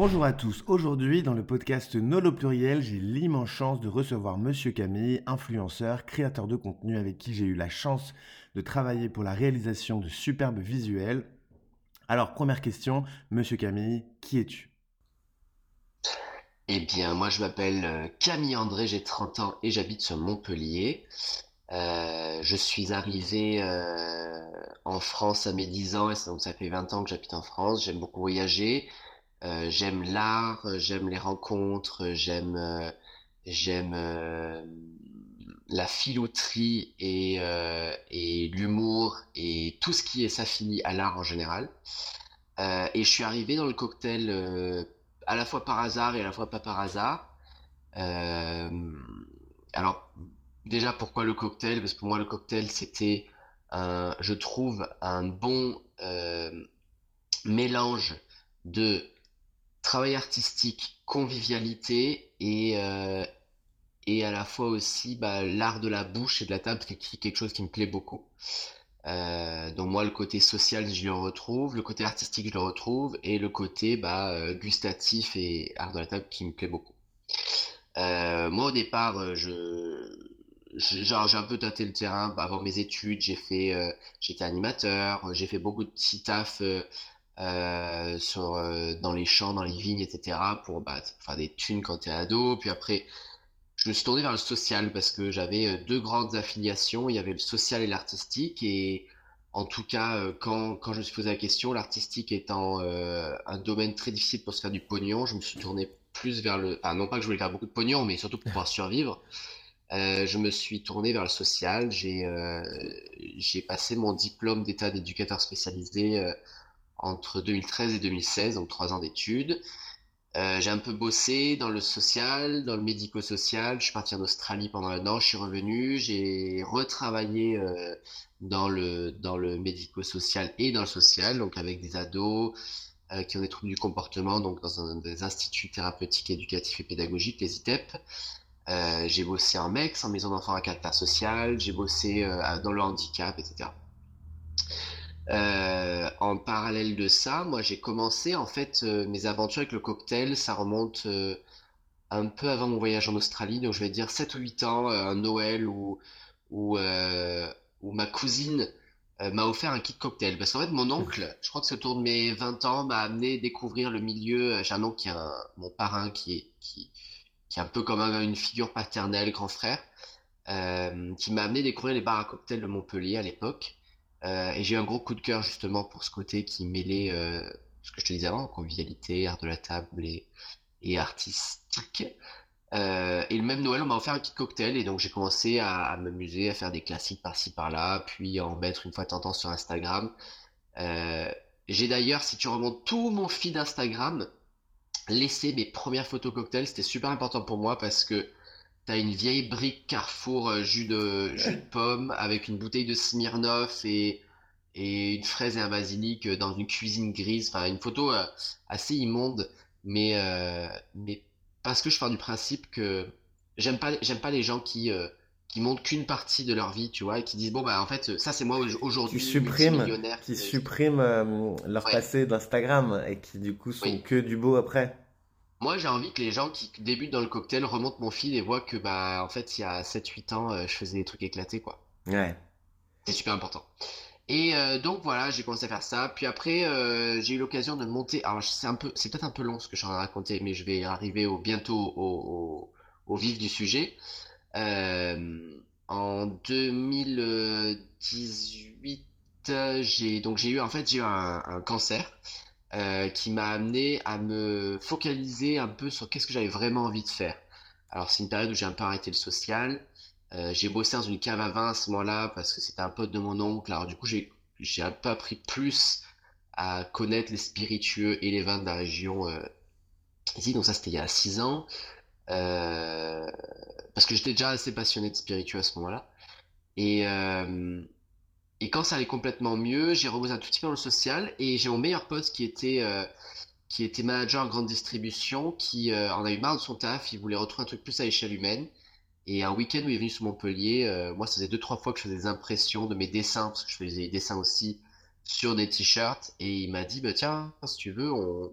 Bonjour à tous. Aujourd'hui, dans le podcast Nolo Pluriel, j'ai l'immense chance de recevoir Monsieur Camille, influenceur, créateur de contenu avec qui j'ai eu la chance de travailler pour la réalisation de superbes visuels. Alors, première question, Monsieur Camille, qui es-tu? Eh bien, moi je m'appelle euh, Camille André, j'ai 30 ans et j'habite sur Montpellier. Euh, je suis arrivé euh, en France à mes 10 ans, et donc ça fait 20 ans que j'habite en France. J'aime beaucoup voyager. Euh, j'aime l'art, euh, j'aime les rencontres, j'aime euh, j'aime la filouterie et, et l'humour et tout ce qui est s'affilie à l'art en général. et je suis arrivé dans le cocktail à la fois par hasard et à la fois pas par hasard. alors déjà pourquoi le cocktail? Parce que pour moi le cocktail c'était un, je trouve un bon mélange de travail artistique, convivialité et, euh, et à la fois aussi bah, l'art de la bouche et de la table, qui est quelque chose qui me plaît beaucoup. Euh, donc moi, le côté social, je le retrouve, le côté artistique, je le retrouve, et le côté bah, euh, gustatif et art de la table qui me plaît beaucoup. moi, au départ, je, j'ai un peu tâté le terrain bah, avant mes études. J'ai fait, j'étais animateur, j'ai fait beaucoup de petits tafs euh, sur, euh, dans les champs, dans les vignes, etc. pour bah, faire des thunes quand t'es ado. Puis après, je me suis tourné vers le social parce que j'avais euh, deux grandes affiliations. Il y avait le social et l'artistique. Et en tout cas, quand, quand je me suis posé la question, l'artistique étant un domaine très difficile pour se faire du pognon, je me suis tourné plus vers le... Ah, non pas que je voulais faire beaucoup de pognon, mais surtout pour pouvoir survivre. Je me suis tourné vers le social. J'ai euh, passé mon diplôme d'état d'éducateur spécialisé entre 2013 et 2016, donc trois ans d'études. Euh, j'ai un peu bossé dans le social, dans le médico-social. Je suis parti en Australie pendant un an, je suis revenu, j'ai retravaillé euh, dans le dans le médico-social et dans le social, donc avec des ados euh, qui ont des troubles du comportement, donc dans des instituts thérapeutiques, éducatifs et pédagogiques, les ITEP. j'ai bossé en MEX, en maison d'enfants à caractère social. J'ai bossé dans le handicap, etc. Euh, en parallèle de ça, moi j'ai commencé en fait euh, mes aventures avec le cocktail, ça remonte euh, un peu avant mon voyage en Australie, donc je vais dire 7 ou 8 ans, un Noël où, où, où ma cousine m'a offert un kit cocktail. Parce qu'en fait mon oncle, je crois que c'est autour de mes 20 ans, m'a amené découvrir le milieu, j'ai un oncle qui est un, mon parrain qui est, qui, qui est un peu comme une figure paternelle, grand frère, qui m'a amené découvrir les bars à cocktail de Montpellier à l'époque. Euh, et j'ai eu un gros coup de cœur justement pour ce côté qui mêlait euh, ce que je te disais avant, convivialité, art de la table et, et artistique. Euh, et le même Noël, on m'a offert un kit cocktail et donc j'ai commencé à, à m'amuser, à faire des classiques par-ci par-là, puis à en mettre une fois de temps sur Instagram. J'ai d'ailleurs, si tu remontes tout mon feed Instagram, laissé mes premières photos cocktails, c'était super important pour moi parce que T'as une vieille brique Carrefour euh, jus de, jus de pomme avec une bouteille de Smirnoff et, et une fraise et un basilic euh, dans une cuisine grise. Enfin, une photo euh, assez immonde, mais, mais parce que je pars du principe que j'aime pas, j'aime pas les gens qui, qui montrent qu'une partie de leur vie, tu vois, et qui disent bon bah en fait ça c'est moi aujourd'hui. Qui suppriment, qui suppriment leur passé d'Instagram et qui du coup sont que du beau après. Moi, j'ai envie que les gens qui débutent dans le cocktail remontent mon fil et voient que, bah, en fait, il y a 7-8 ans, euh, je faisais des trucs éclatés, quoi. Ouais. C'est super important. Et euh, donc voilà, j'ai commencé à faire ça. Puis après, euh, j'ai eu l'occasion de monter. Alors c'est un peu, c'est peut-être un peu long ce que je suis en train de raconter, mais je vais arriver au, bientôt au, au, vif du sujet. en 2018, j'ai donc j'ai eu en fait j'ai eu un, un cancer. Euh, qui m'a amené à me focaliser un peu sur qu'est-ce que j'avais vraiment envie de faire. Alors c'est une période où j'ai un peu arrêté le social. Euh, j'ai bossé dans une cave à vin à ce moment-là parce que c'était un pote de mon oncle. Alors du coup j'ai j'ai un peu appris plus à connaître les spiritueux et les vins de la région euh, ici. Donc ça c'était il y a six ans. Euh, parce que j'étais déjà assez passionné de spiritueux à ce moment-là. Et euh, et quand ça allait complètement mieux, j'ai reposé un tout petit peu dans le social et j'ai mon meilleur pote qui était euh, qui était manager en grande distribution, qui euh, en a eu marre de son taf, il voulait retrouver un truc plus à échelle humaine. Et un week-end où il est venu sur Montpellier, euh, moi ça faisait deux trois fois que je faisais des impressions de mes dessins parce que je faisais des dessins aussi sur des t-shirts et il m'a dit bah tiens si tu veux on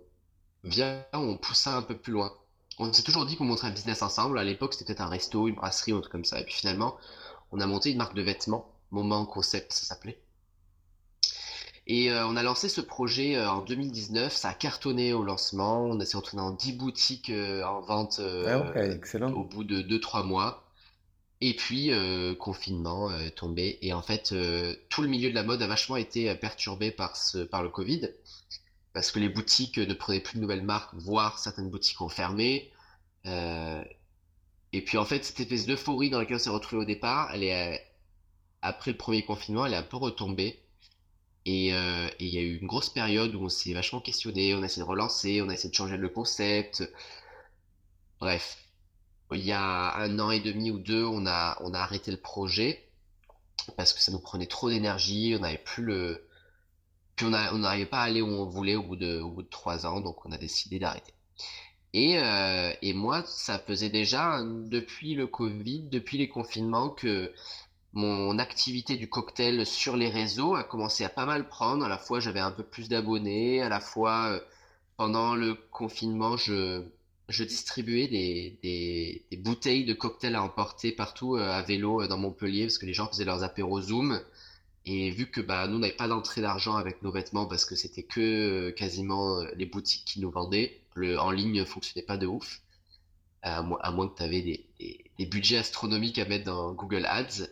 viens, on pousse ça un peu plus loin. On s'est toujours dit qu'on montrait un business ensemble. À l'époque, c'était peut-être un resto, une brasserie, un truc comme ça. Et puis finalement, on a monté une marque de vêtements, Moment Concept, ça s'appelait. Et euh, on a lancé ce projet euh, en 2019, ça a cartonné au lancement, on s'est retrouvé dans 10 boutiques euh, en vente ah excellent. au bout de 2-3 mois. Et puis, confinement tombé. Et en fait, tout le milieu de la mode a vachement été perturbé par, ce, par le Covid, parce que les boutiques ne prenaient plus de nouvelles marques, voire certaines boutiques ont fermé. et puis en fait, cette espèce d'euphorie dans laquelle on s'est retrouvé au départ, elle est, après le premier confinement, elle est un peu retombée. Euh, et il y a eu une grosse période où on s'est vachement questionné, on a essayé de relancer, on a essayé de changer le concept. Bref, il y a un an et demi ou deux, on a, on a arrêté le projet parce que ça nous prenait trop d'énergie, on n'avait plus le... Puis on n'arrivait pas à aller où on voulait au bout de, au bout de trois ans, donc on a décidé d'arrêter. Et, euh, et moi, ça faisait déjà depuis le Covid, depuis les confinements, que mon activité du cocktail sur les réseaux a commencé à pas mal prendre. À la fois, j'avais un peu plus d'abonnés. À la fois, euh, pendant le confinement, je, distribuais des, bouteilles de cocktails à emporter partout euh, à vélo euh, dans Montpellier parce que les gens faisaient leurs apéros Zoom. Et vu que bah, nous, n'avait pas d'entrée d'argent avec nos vêtements parce que c'était que quasiment les boutiques qui nous vendaient, le en ligne fonctionnait pas de ouf à, moins que tu avais des, budgets astronomiques à mettre dans Google Ads.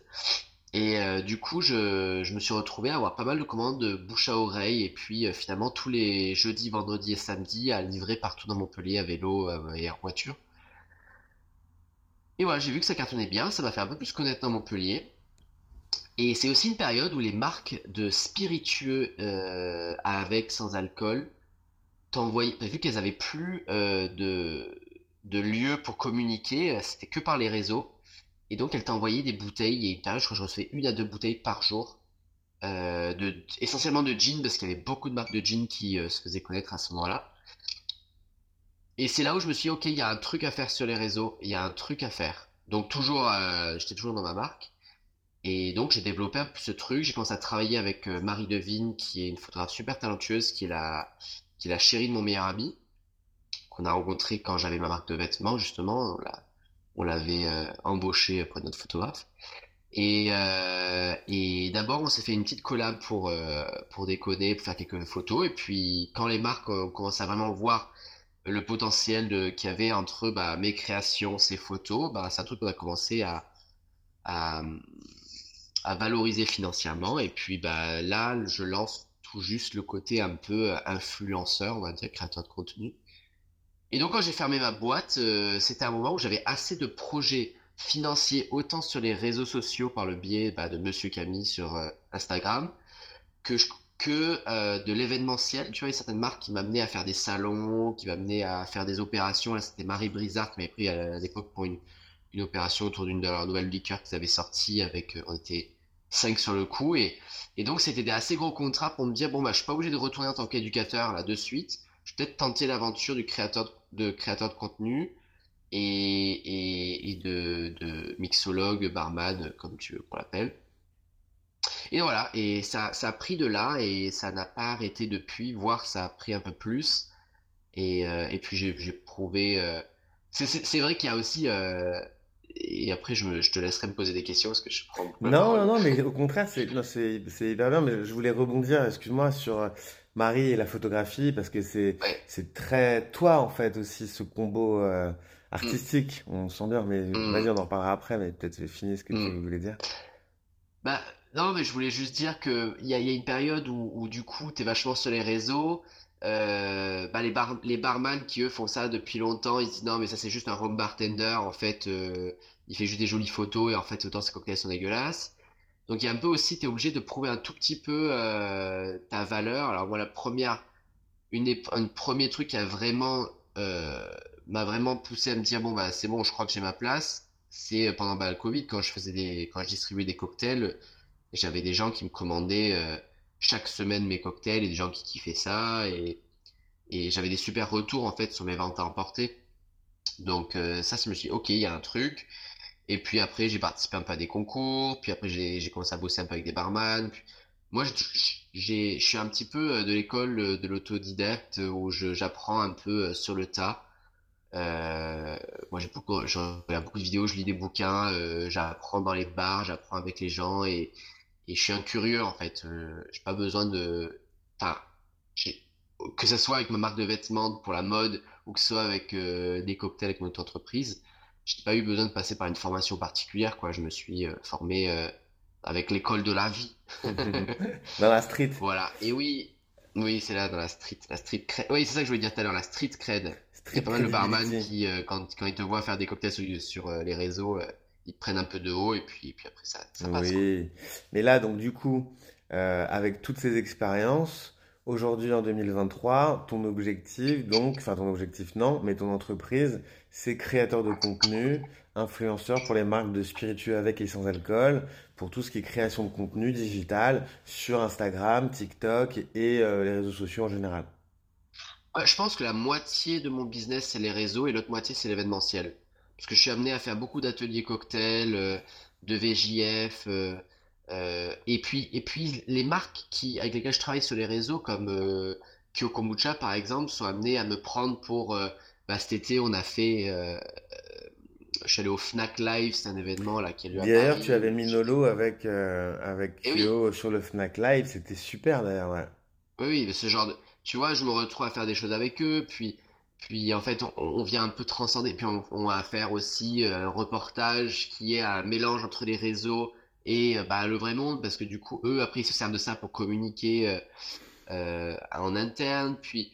Et euh, du coup, je, me suis retrouvé à avoir pas mal de commandes de bouche à oreille, et puis euh, finalement tous les jeudis, vendredis et samedis à livrer partout dans Montpellier à vélo euh, et en voiture. Et voilà, j'ai vu que ça cartonnait bien, ça m'a fait un peu plus connaître dans Montpellier. Et c'est aussi une période où les marques de spiritueux avec, sans alcool, t'envoyaient, vu qu'elles avaient plus de, de lieux pour communiquer, euh, c'était que par les réseaux. Et donc, elle t'a envoyé des bouteilles. Et une je crois que je recevais une à deux bouteilles par jour. Euh, essentiellement de gin, parce qu'il y avait beaucoup de marques de gin qui euh, se faisaient connaître à ce moment-là. Et c'est là où je me suis dit, ok, il y a un truc à faire sur les réseaux, il y a un truc à faire. Donc toujours, j'étais toujours dans ma marque. Et donc j'ai développé un peu ce truc, j'ai commencé à travailler avec Marie Devine, qui est une photographe super talentueuse, qui est la, qui est la chérie de mon meilleur ami qu'on a rencontré quand j'avais ma marque de vêtements, justement. On l'avait euh, embauché pour notre photographe. Et, euh, et d'abord, on s'est fait une petite collab pour, euh, pour déconner, pour faire quelques photos. Et puis, quand les marques ont commencé à vraiment voir le potentiel qu'il y avait entre bah, mes créations, ces photos, bah, truc qu'on a commencé à, à, à, valoriser financièrement. Et puis bah, là, je lance tout juste le côté un peu influenceur, on va dire, créateur de contenu. Et donc quand j'ai fermé ma boîte, euh, c'était un moment où j'avais assez de projets financiers, autant sur les réseaux sociaux par le biais bah, de Monsieur Camille sur euh, Instagram, que, euh, de l'événementiel. Tu vois, il y a certaines marques qui m'amenaient à faire des salons, qui m'amenaient à faire des opérations. Là, c'était Marie Brizard qui m'avait pris à, l'époque pour une, une opération autour d'une de leurs nouvelles liqueurs qu'ils avaient sorties avec, on était cinq sur le coup. Et, et donc, c'était des assez gros contrats pour me dire, bon, bah, je suis pas obligé de retourner en tant qu'éducateur là de suite. Je vais peut-être tenter l'aventure du créateur de créateur de contenu et, et, de, de, mixologue, barman, comme tu veux qu'on l'appelle. Et voilà, et ça, ça a pris de là et ça n'a pas arrêté depuis, voire ça a pris un peu plus. Et, euh, et puis j'ai prouvé. Euh, c'est vrai qu'il y a aussi. Euh, et après, je, me, je, te laisserai me poser des questions parce que je prends. Non, non, non, mais au contraire, c'est hyper bien. Mais je voulais rebondir, excuse-moi, sur Marie et la photographie parce que c'est c'est très toi en fait aussi ce combo euh, artistique. On s'en dire, mais mm. vas-y, on en reparlera après, mais peut-être fini ce que tu mm. voulais dire. Bah non, mais je voulais juste dire que il y a, y a, une période où, où du coup tu es vachement sur les réseaux. Euh, bah les, bar les barman qui eux font ça depuis longtemps, ils disent non mais ça c'est juste un home bartender en fait, euh, il fait juste des jolies photos et en fait autant ses cocktails sont dégueulasses. Donc il y a un peu aussi, tu es obligé de prouver un tout petit peu euh, ta valeur. Alors moi, la première, une, un premier truc qui a vraiment, euh, m'a vraiment poussé à me dire, bon, bah c'est bon, je crois que j'ai ma place, c'est euh, pendant bah, le Covid, quand je faisais des, quand je distribuais des cocktails, j'avais des gens qui me commandaient chaque semaine mes cocktails et des gens qui kiffaient ça et, et j'avais des super retours en fait sur mes ventes à emporter. Donc ça, je me suis dit, ok, il y a un truc. Et puis après, j'ai participé un peu à des concours. Puis après, j'ai commencé à bosser un peu avec des barman. Moi, j'ai, je suis un petit peu euh, de l'école euh, de l'autodidacte euh, où j'apprends un peu sur le tas. Moi, j'ai beaucoup, beaucoup de vidéos, je lis des bouquins, j'apprends dans les bars, j'apprends avec les gens et, et je suis un curieux en fait. Euh, j'ai pas besoin de, que ce soit avec ma marque de vêtements pour la mode ou que ce soit avec des cocktails avec notre entreprise, j'ai pas eu besoin de passer par une formation particulière, quoi. Je me suis euh, formé euh, avec l'école de la vie. Dans la street. Voilà. Et oui, oui, c'est là dans la street, la street cred. Oui, c'est ça que je voulais dire tout à l'heure, la street cred. Il y a pas mal de barman qui, euh, quand, quand ils te voient faire des cocktails sur, sur, euh, les réseaux, euh, ils te prennent un peu de haut et puis, et puis après ça, ça passe, quoi. Oui. Mais là, donc, du coup, euh, avec toutes ces expériences, aujourd'hui, en 2023, ton objectif, donc, enfin, ton objectif, non, mais ton entreprise, c'est créateur de contenu, influenceur pour les marques de spiritueux avec et sans alcool, pour tout ce qui est création de contenu digital sur Instagram, TikTok et euh, les réseaux sociaux en général. Je pense que la moitié de mon business, c'est les réseaux et l'autre moitié, c'est l'événementiel. Parce que je suis amené à faire beaucoup d'ateliers cocktails, euh, de VJF, euh, euh, et puis, et puis les marques qui, avec lesquelles je travaille sur les réseaux, comme euh, Kyo Kombucha par exemple, sont amenées à me prendre pour... euh, bah, cet été, on a fait... je suis allé au Fnac Live, c'est un événement là qui a lieu à D'ailleurs, tu avais mis Nolo avec, euh, avec oui, Kyo sur le Fnac Live, c'était super d'ailleurs, ouais. Oui, oui, mais ce genre de... Tu vois, je me retrouve à faire des choses avec eux, puis, puis en fait, on, on vient un peu transcender, puis on, on va faire aussi un reportage qui est un mélange entre les réseaux et euh, bah, le vrai monde, parce que du coup, eux, après, ils se servent de ça pour communiquer euh, euh, en interne, puis,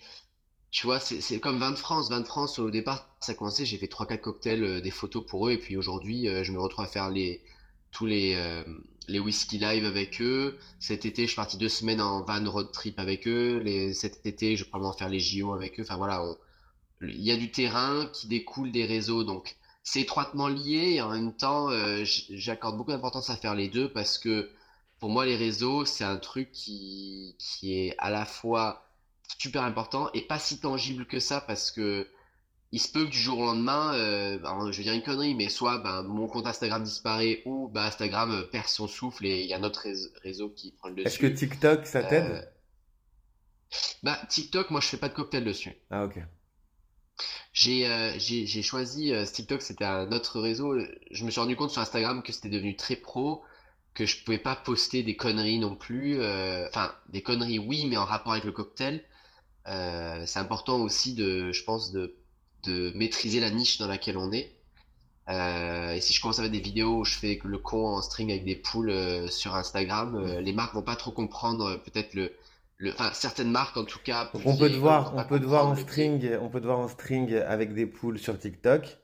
tu vois, c'est comme Vin de France. Vin de France, au départ, ça a commencé, j'ai fait trois quatre cocktails, euh, des photos pour eux, et puis aujourd'hui, je me retrouve à faire les, tous les, euh, les whisky live avec eux. Cet été, je suis parti deux semaines en van road trip avec eux. Les, cet été, je vais probablement faire les JO avec eux. Enfin voilà, il y a du terrain qui découle des réseaux, donc c'est étroitement lié et en même temps, euh, j'accorde beaucoup d'importance à faire les deux parce que pour moi, les réseaux, c'est un truc qui, qui est à la fois super important et pas si tangible que ça parce que il se peut que du jour au lendemain, euh, ben, je vais dire une connerie, mais soit ben, mon compte Instagram disparaît ou ben, Instagram euh, perd son souffle et il y a notre réseau, réseau qui prend le Est-ce que dessus. TikTok, ça Euh, t'aide? bah, TikTok, moi je fais pas de cocktail dessus. Ah, ok. J'ai euh, j'ai j'ai choisi euh, TikTok, c'était un autre réseau. Je me suis rendu compte sur Instagram que c'était devenu très pro, que je pouvais pas poster des conneries non plus. euh, Enfin, des conneries oui, mais en rapport avec le cocktail. Euh, c'est important aussi de, je pense, de de maîtriser la niche dans laquelle on est. Euh, et si je commence à mettre des vidéos où je fais le con en string avec des poules euh, sur Instagram, euh, les marques vont pas trop comprendre euh, peut-être le, le, enfin certaines marques en tout cas on peut te voir, on peut te voir en string, on peut te voir en string avec des poules sur TikTok.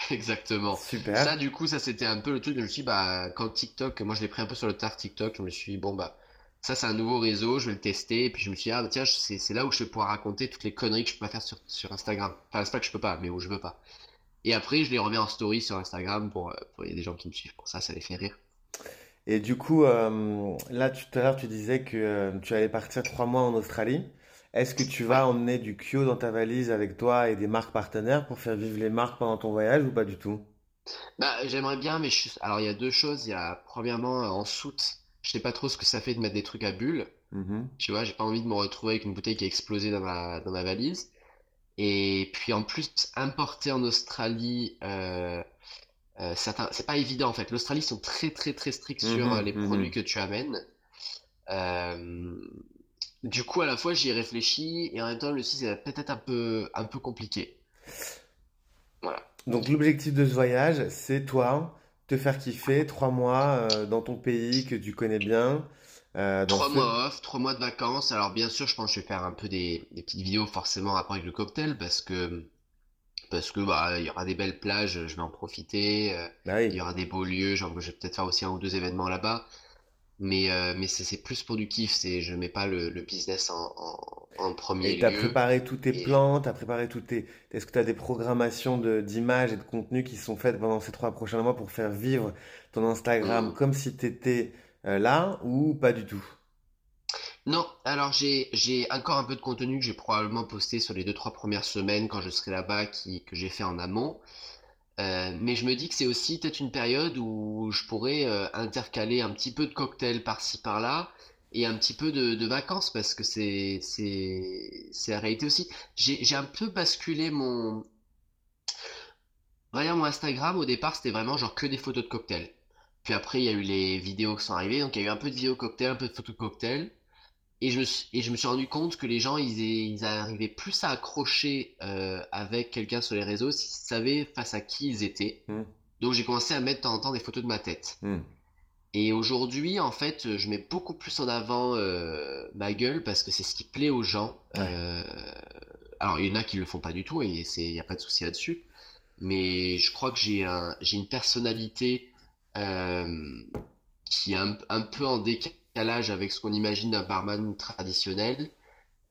Exactement. Ça, Super. du coup, ça c'était un peu le truc. Je me suis dit, bah, quand TikTok, moi je l'ai pris un peu sur le tard TikTok, je me suis dit, bon, bah, ça c'est un nouveau réseau, je vais le tester. Et puis je me suis dit, ah, bah, tiens, c'est là où je vais pouvoir raconter toutes les conneries que je peux pas faire sur, sur Instagram. Enfin, c'est pas que je peux pas, mais où je veux pas. Et après, je les remets en story sur Instagram pour, euh, pour il y a des gens qui me suivent pour ça, ça les fait rire. Et du coup, euh, là tout à l'heure tu disais que euh, tu allais partir trois mois en Australie. Est-ce que tu vas emmener du Kyo dans ta valise avec toi et des marques partenaires pour faire vivre les marques pendant ton voyage ou pas du tout? Bah, j'aimerais bien, mais je alors il y a deux choses. Il y a, premièrement, euh, en soute, je sais pas trop ce que ça fait de mettre des trucs à bulles. Mhm. Tu vois, j'ai pas envie de me retrouver avec une bouteille qui a explosé dans ma, dans ma valise. Et puis en plus, importer en Australie, euh, euh, c'est pas évident en fait. L'Australie sont très très très stricts sur euh, les produits mhm. que tu amènes. Euh, du coup, à la fois, j'y ai réfléchi et en même temps, le site c'est peut-être un peu, un peu compliqué. Voilà. Donc l'objectif de ce voyage, c'est toi, te faire kiffer trois mois euh, dans ton pays que tu connais bien, euh, Trois ce... mois off, trois mois de vacances. Alors bien sûr, je pense que je vais faire un peu des, des petites vidéos forcément en rapport avec le cocktail parce que parce que bah il y aura des belles plages, je vais en profiter. euh, Bah il y aura des beaux lieux, genre je vais peut-être faire aussi un ou deux événements là-bas. Mais euh, mais c'est plus pour du kiff. C'est je mets pas le, le business en, en, en premier Et t'as lieu. préparé tous tes Et plans, t'as préparé toutes tes... Est-ce que t'as des programmations de d'images et de contenus qui sont faites pendant ces trois prochains mois pour faire vivre ton Instagram Hmm. comme si t'étais euh, là ou pas du tout? Non, alors j'ai encore un peu de contenu que j'ai probablement posté sur les deux trois premières semaines quand je serai là-bas, que j'ai fait en amont. Euh, mais je me dis que c'est aussi peut-être une période où je pourrais euh, intercaler un petit peu de cocktail par-ci par-là et un petit peu de, vacances parce que c'est la réalité aussi. J'ai un peu basculé mon mon Instagram au départ c'était vraiment genre que des photos de cocktails. Puis après il y a eu les vidéos qui sont arrivées donc il y a eu un peu de vidéos cocktails, un peu de photos de cocktails et je me suis, et je me suis rendu compte que les gens ils, ils arrivaient plus à accrocher euh, avec quelqu'un sur les réseaux s'ils savaient face à qui ils étaient. Hmm. Donc j'ai commencé à mettre de temps en temps des photos de ma tête. Hmm. Et aujourd'hui, en fait, je mets beaucoup plus en avant euh, ma gueule parce que c'est ce qui plaît aux gens. Ouais. Euh, alors, il y en a qui le font pas du tout et c'est, il n'y a pas de souci là-dessus. Mais je crois que j'ai un, j'ai une personnalité qui est un, un peu en décalage avec ce qu'on imagine d'un barman traditionnel,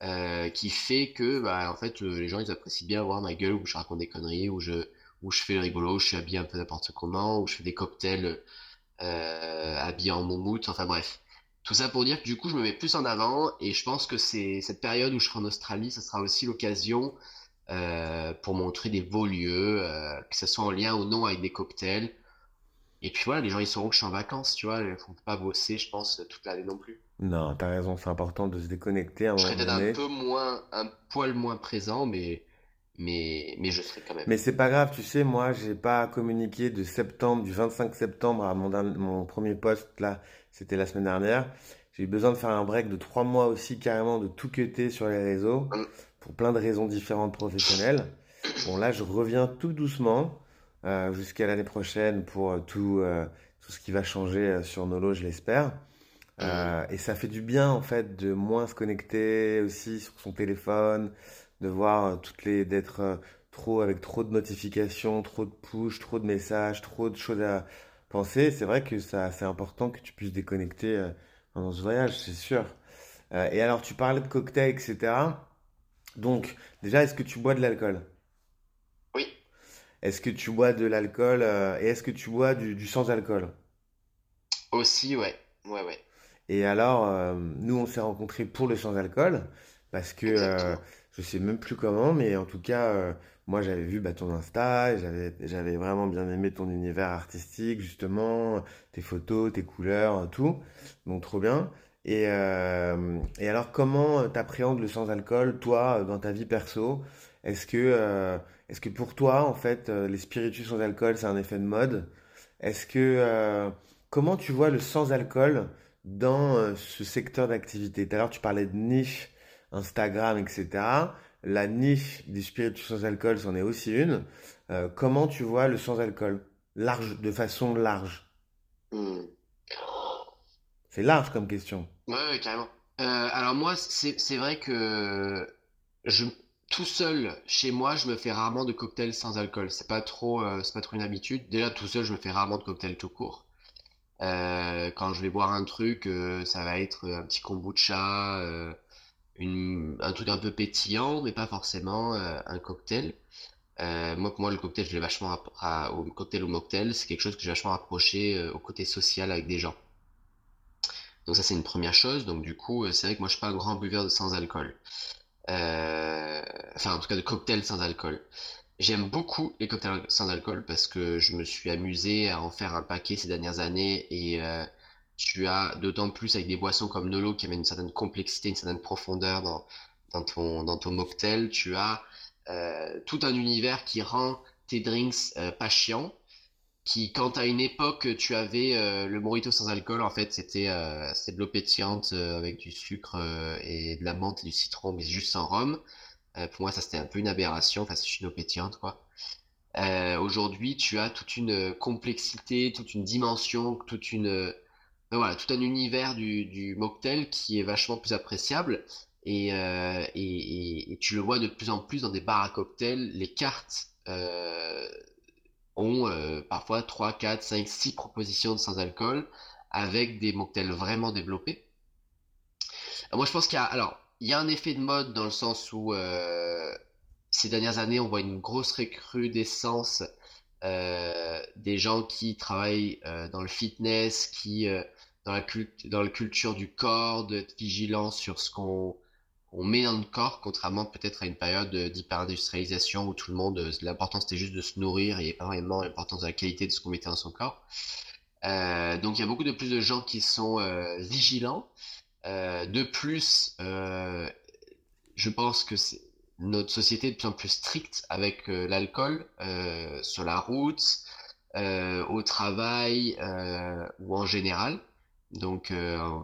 euh, qui fait que, bah, en fait, euh, les gens ils apprécient bien voir ma gueule où je raconte des conneries, où je, où je fais le rigolo, où je suis habillé un peu n'importe comment, où je fais des cocktails euh, habillé en moumoute, enfin bref. Tout ça pour dire que du coup je me mets plus en avant et je pense que c'est cette période où je serai en Australie, ça sera aussi l'occasion euh, pour montrer des beaux lieux, que ce soit en lien ou non avec des cocktails. Et puis voilà, les gens ils sauront que je suis en vacances, tu vois, ils ne font pas bosser, je pense, toute l'année non plus. Non, t'as raison, c'est important de se déconnecter à un Je moment serai peut-être un peu moins, un poil moins présent, mais mais mais je serai quand même. Mais c'est pas grave, tu sais, moi, j'ai pas communiqué de septembre, du 25 septembre à mon, mon premier poste, là, c'était la semaine dernière. J'ai eu besoin de faire un break de trois mois aussi, carrément, de tout cutter sur les réseaux, Hum, pour plein de raisons différentes professionnelles. Bon, là, je reviens tout doucement, euh, jusqu'à l'année prochaine pour euh, tout, euh, tout ce qui va changer sur Nolo, je l'espère. Euh, et ça fait du bien en fait de moins se connecter aussi sur son téléphone, de voir toutes les, d'être trop avec trop de notifications, trop de push, trop de messages, trop de choses à penser. C'est vrai que ça, c'est important que tu puisses déconnecter pendant ce voyage, c'est sûr. Euh, et alors tu parlais de cocktails, etc. Donc déjà, est-ce que tu bois de l'alcool? Est-ce que tu bois de l'alcool euh, et est-ce que tu bois du, du sans-alcool? aussi, ouais, ouais, ouais, Et alors, euh, nous, on s'est rencontrés pour le sans-alcool, parce que euh, je sais même plus comment, mais en tout cas, euh, moi, j'avais vu bah, ton Insta, et j'avais, j'avais vraiment bien aimé ton univers artistique, justement, tes photos, tes couleurs, tout. Donc, trop bien. Et, euh, et alors, comment t'appréhendes le sans-alcool, toi, dans ta vie perso? Est-ce que, euh, est-ce que pour toi, en fait, euh, les spiritueux sans alcool, c'est un effet de mode? Est-ce que, euh, comment tu vois le sans-alcool dans euh, ce secteur d'activité? Tout à l'heure, tu parlais de niche Instagram, etc. La niche des spiritueux sans alcool, c'en est aussi une. Euh, comment tu vois le sans-alcool? Large, de façon large. Hum. C'est large comme question. Ouais, ouais, carrément. Alors moi, c'est vrai que je tout seul chez moi, je me fais rarement de cocktails sans alcool. C'est pas trop, euh, c'est pas trop une habitude. Déjà tout seul, je me fais rarement de cocktails tout court. Euh, quand je vais boire un truc, euh, ça va être un petit kombucha, un truc un peu pétillant, mais pas forcément un cocktail. Moi, pour moi, le cocktail, je l'ai vachement à- cocktail ou mocktail, c'est quelque chose que j'ai vachement rapproché au côté social avec des gens. Donc ça, c'est une première chose. Donc du coup, c'est vrai que moi, je suis pas un grand buveur sans alcool. Euh, enfin, en tout cas, de cocktails sans alcool. J'aime beaucoup les cocktails sans alcool parce que je me suis amusé à en faire un paquet ces dernières années et euh, tu as d'autant plus avec des boissons comme Nolo qui amènent une certaine complexité, une certaine profondeur dans, ton, dans ton mocktail. Tu as euh, tout un univers qui rend tes drinks euh, pas chiants qui, quand à une époque tu avais euh, le mojito sans alcool, en fait c'était euh, de l'eau pétillante euh, avec du sucre euh, et de la menthe et du citron, mais juste sans rhum. Pour moi, ça c'était un peu une aberration. Enfin, c'est une eau pétillante, quoi. Aujourd'hui, tu as toute une complexité, toute une dimension, toute une voilà, tout un univers du, du qui est vachement plus appréciable. Et, et, tu le vois de plus en plus dans des bars à cocktails. Les cartes ont euh, parfois 3, 4, 5, 6 propositions de sans-alcool avec des mocktails vraiment développés. Moi, je pense qu'il y a, y a un effet de mode dans le sens où euh, ces dernières années, on voit une grosse recrudescence euh, des gens qui travaillent dans le fitness, qui dans la cult- dans culture du corps, d'être vigilant sur ce qu'on on met dans le corps, contrairement peut-être à une période euh, d'hyper-industrialisation où tout le monde, euh, l'important c'était juste de se nourrir et pas vraiment l'importance de la qualité de ce qu'on mettait dans son corps. Euh, donc il y a beaucoup de plus de gens qui sont euh, vigilants de plus, je pense que notre société est de plus en plus stricte avec l'alcool sur la route, au travail ou en général. Donc,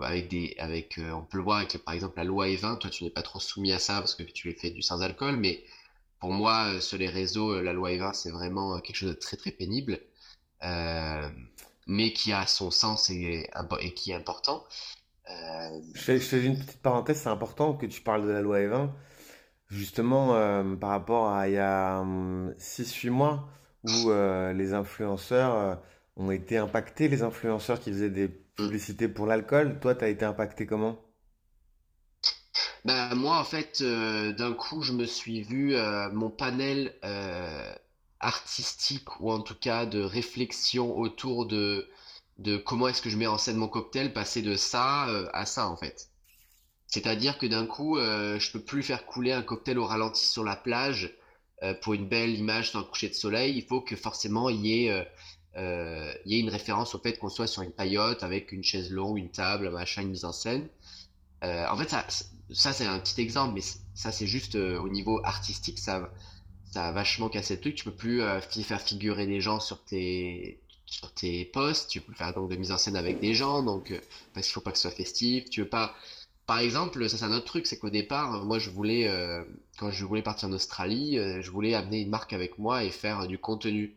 avec des, avec, on peut le voir avec, par exemple, la loi E20. Toi, tu n'es pas trop soumis à ça parce que tu fais du sans alcool, mais pour moi, euh, sur les réseaux, euh, la loi Eva, c'est vraiment euh, quelque chose de très très pénible, mais qui a son sens et, qui est important. Je, fais, une petite parenthèse, c'est important que tu parles de la loi Eva, justement par rapport à il y a 6-8 hum, mois où les influenceurs ont été impactés, les influenceurs qui faisaient des publicités pour l'alcool. Toi, tu as été impacté comment? Bah, moi, en fait, euh, d'un coup, je me suis vu euh, mon panel euh, artistique, ou en tout cas de réflexion autour de, comment est-ce que je mets en scène mon cocktail, passer de ça à ça, en fait. C'est-à-dire que d'un coup, je peux plus faire couler un cocktail au ralenti sur la plage pour une belle image un coucher de soleil. Il faut que forcément il y ait, il y ait une référence au fait qu'on soit sur une paillote avec une chaise longue, une table, machin, une mise en scène. en fait, ça, c'est un petit exemple, mais ça c'est juste euh, au niveau artistique, ça, ça a vachement cassé le truc. Tu peux plus euh, faire figurer des gens sur tes, sur tes posts, tu peux faire donc de mise en scène avec des gens, donc euh, parce qu'il faut pas que ce soit festif. Tu veux pas. Par exemple, ça c'est un autre truc, c'est qu'au départ, moi je voulais, quand je voulais partir en Australie, je voulais amener une marque avec moi et faire du contenu.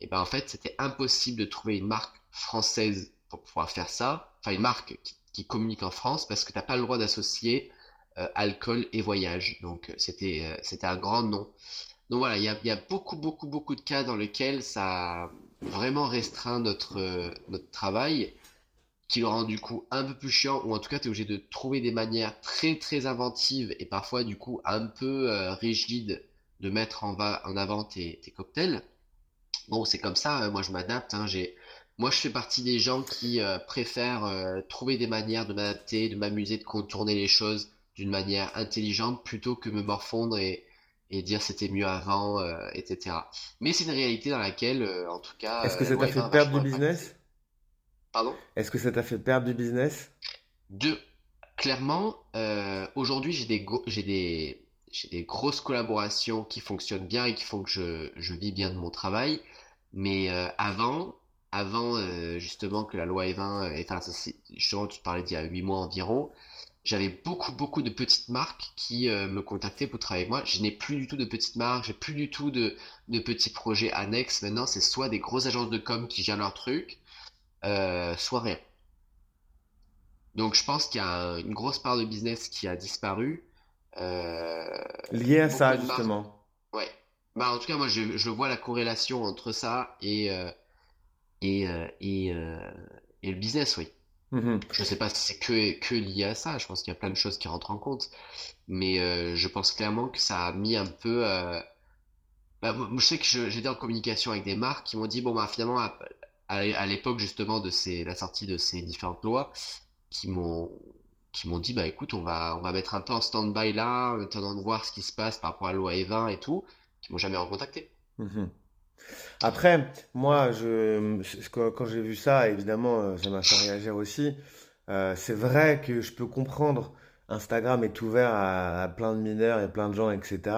Et ben en fait, c'était impossible de trouver une marque française pour pouvoir faire ça, enfin une marque qui, communique en France, parce que t'as pas le droit d'associer euh, alcool et voyage. Donc euh, c'était euh, c'était un grand nom. Donc voilà, il y a, beaucoup, beaucoup, beaucoup de cas dans lesquels ça a vraiment restreint notre, notre travail, qui le rend du coup un peu plus chiant, ou en tout cas tu es obligé de trouver des manières très, très inventives et parfois du coup un peu rigides de mettre en, va, en avant tes cocktails. Bon, c'est comme ça, moi je m'adapte. Hein, j'ai... Moi je fais partie des gens qui préfèrent trouver des manières de m'adapter, de m'amuser, de contourner les choses d'une manière intelligente plutôt que me morfondre et, et dire c'était mieux avant, euh, etc. Mais c'est une réalité dans laquelle, euh, en tout cas. Est-ce que ça t'a fait perdre du business? Pardon? Est-ce que ça t'a fait perdre du business? De, clairement, euh, aujourd'hui j'ai des, j'ai des, j'ai des grosses collaborations qui fonctionnent bien et qui font que je, je vis bien de mon travail. Mais avant, avant justement que la loi E20, enfin, justement tu parlais d'il y a 8 mois environ, j'avais beaucoup, beaucoup de petites marques qui euh, me contactaient pour travailler avec moi. Je n'ai plus du tout de petites marques, j'ai plus du tout de, de petits projets annexes. Maintenant, c'est soit des grosses agences de com qui gèrent leur truc, euh, soit rien. Donc, je pense qu'il y a une grosse part de business qui a disparu. Euh, Lié à ça, justement. Bah, en tout cas, moi, je, je vois la corrélation entre ça et, et, et, et le business, oui. Mmh je ne sais pas si c'est que, que lié à ça, je pense qu'il y a plein de choses qui rentrent en compte, mais euh, je pense clairement que ça a mis un peu... Euh, bah, je sais que j'étais en communication avec des marques qui m'ont dit, bon, bah, finalement, à, à, l'époque justement de ces, la sortie de ces différentes lois, qui m'ont qui m'ont dit, bah écoute, on va, on va mettre un peu en stand-by là, en attendant de voir ce qui se passe par rapport à la loi E20 et tout, qui m'ont jamais recontacté. Mmh après, moi, quand j'ai vu ça, évidemment, euh, ça m'a fait réagir aussi. Euh, c'est vrai que je peux comprendre, Instagram est ouvert à, plein de mineurs et plein de gens, etc.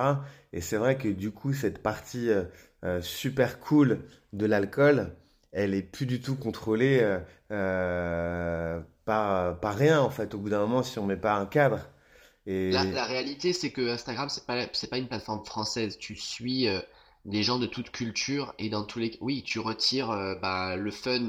Et c'est vrai que du coup, cette partie euh, super cool de l'alcool, elle est plus du tout contrôlée par, par rien, en fait, au bout d'un moment, si on met pas un cadre. La, réalité, c'est que Instagram, c'est pas, pas une plateforme française. Tu suis des gens de toute culture et dans tous les oui tu retires euh, bah, le fun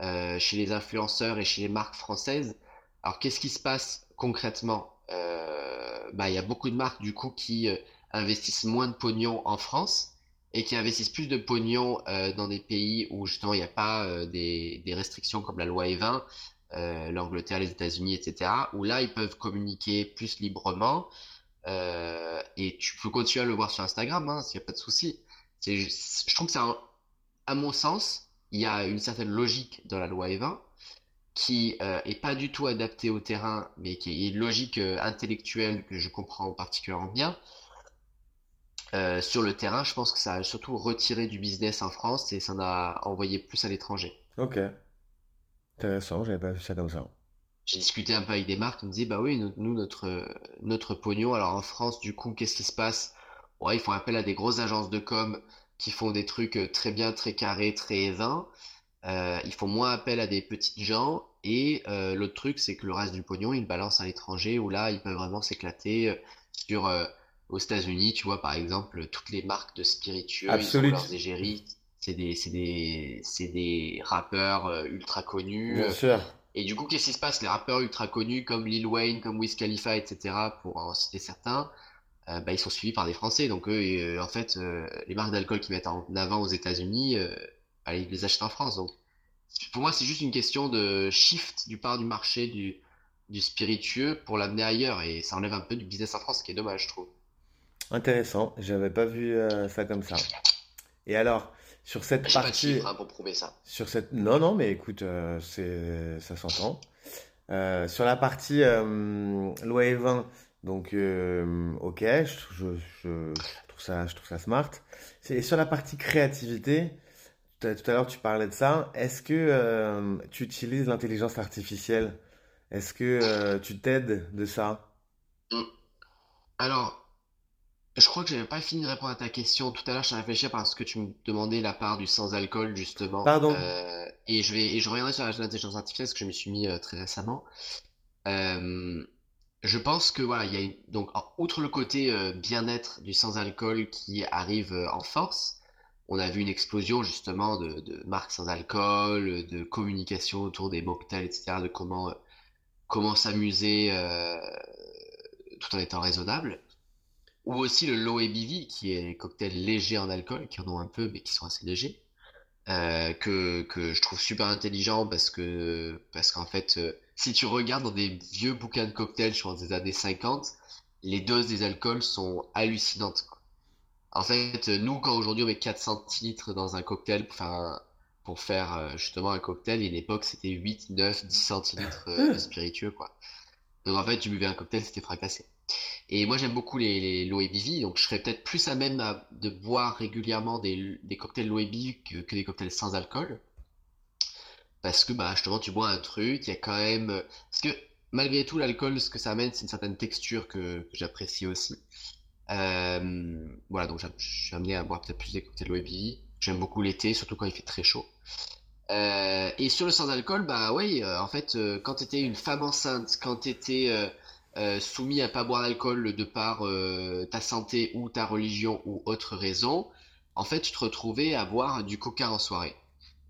euh, chez les influenceurs et chez les marques françaises alors qu'est-ce qui se passe concrètement? Euh, bah il y a beaucoup de marques du coup qui investissent moins de pognon en France et qui investissent plus de pognon dans des pays où justement il n'y a pas des, des, restrictions comme la loi E20 l'Angleterre les États-Unis etc où là ils peuvent communiquer plus librement et tu peux continuer à le voir sur Instagram, hein, s'il n'y a pas de souci je trouve que c'est à mon sens, il y a une certaine logique dans la loi E20 qui euh, pas du tout adaptée au terrain, mais qui est une logique euh, intellectuelle que je comprends particulièrement bien. Euh, sur le terrain, je pense que ça a surtout retiré du business en France et ça en a envoyé plus à l'étranger. Ok. Intéressant, j'avais pas vu ça comme ça. j'ai discuté un peu avec des marques, ils me disaient, bah oui, nous, notre, notre pognon, alors en France, du coup, qu'est-ce qui se passe? Ouais, ils font appel à des grosses agences de com qui font des trucs euh, très bien, très carrés, très vains. Euh, ils font moins appel à des petits gens. Et euh, l'autre truc, c'est que le reste du pognon, ils le balancent à l'étranger, où là, ils peuvent vraiment s'éclater sur aux États-Unis, tu vois, par exemple, toutes les marques de spiritueux, ils ont leurs égéries. C'est des, des, des rappeurs ultra connus. Bien sûr. Et du coup, qu'est-ce qui se passe? Les rappeurs ultra connus comme Lil Wayne, comme Wiz Khalifa, etc., pour en citer certains, euh, bah, ils sont suivis par des Français. Donc eux, euh, en fait, euh, les marques d'alcool qui mettent en avant aux États-Unis, bah, ils les achètent en France. Donc pour moi, c'est juste une question de shift du part du marché du, du spiritueux pour l'amener ailleurs. Et ça enlève un peu du business en France, ce qui est dommage, je trouve. Intéressant, j'avais pas vu ça comme ça. Et alors, sur cette partie, hein, pour prouver ça. sur cette, non, non, mais écoute, c'est, ça s'entend. sur la partie loi et vin, donc, euh, ok, je, je, trouve ça, je trouve ça smart. Et sur la partie créativité, tout à l'heure tu parlais de ça. Est-ce que euh, tu utilises l'intelligence artificielle? Est-ce que euh, tu t'aides de ça? Mm. Alors, je crois que j'avais pas fini de répondre à ta question. Tout à l'heure, je réfléchi parce que tu me demandais la part du sans-alcool, justement. Pardon. et je vais, et je reviendrai sur l'intelligence artificielle parce que je me suis mis très récemment. Je pense que voilà, il y a donc outre le côté euh, bien-être du sans-alcool qui arrive euh, en force, on a vu une explosion justement de, de marques sans alcool, de communication autour des mocktails, etc., de comment euh, comment s'amuser tout en étant raisonnable. Ou aussi le low ABV, qui est cocktail léger en alcool, qui en ont un peu, mais qui sont assez légers, que, que je trouve super intelligent parce que parce qu'en fait si tu regardes dans des vieux bouquins de cocktails, je pense des années 50, les doses des alcools sont hallucinantes. En fait, nous, quand aujourd'hui on met 4 centilitres dans un cocktail pour faire, pour faire euh, justement un cocktail, il y a une époque c'était 8, 9, 10 centilitres euh, de spiritueux, quoi. Donc en fait, tu buvais un cocktail, c'était fracassé. Et moi j'aime beaucoup les, les donc je serais peut-être plus à même de boire régulièrement des, cocktails low ABV que, que des cocktails sans alcool parce que bah justement tu bois un truc, il y a quand même euh, parce que malgré tout l'alcool ce que ça amène c'est une certaine texture que, j'apprécie aussi. Euh, voilà donc je suis amené à boire peut-être plus des cocktails OEB. J'aime beaucoup l'été surtout quand il fait très chaud. Euh, et sur le sans alcool bah oui en fait quand tu étais une femme enceinte, quand tu étais soumis à pas boire d'alcool de par ta santé ou ta religion ou autre raison, en fait tu te retrouvais à boire du coca en soirée.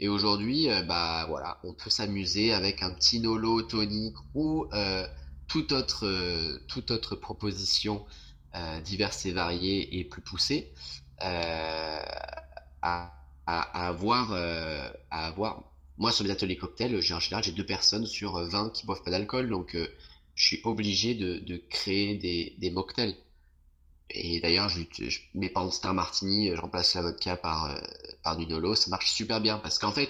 Et aujourd'hui, euh, bah voilà, on peut s'amuser avec un petit nolo tonique ou euh, toute autre euh, toute autre proposition diverses et variées et plus poussée à, à, avoir à avoir. Moi, sur les ateliers cocktails, j'ai en général j'ai deux personnes sur 20 qui boivent pas d'alcool, donc je suis obligé de, de créer des, des mocktails. Et d'ailleurs, je, je mets pas Star Martini, je remplace la vodka par, euh, par du Nolo, ça marche super bien parce qu'en fait,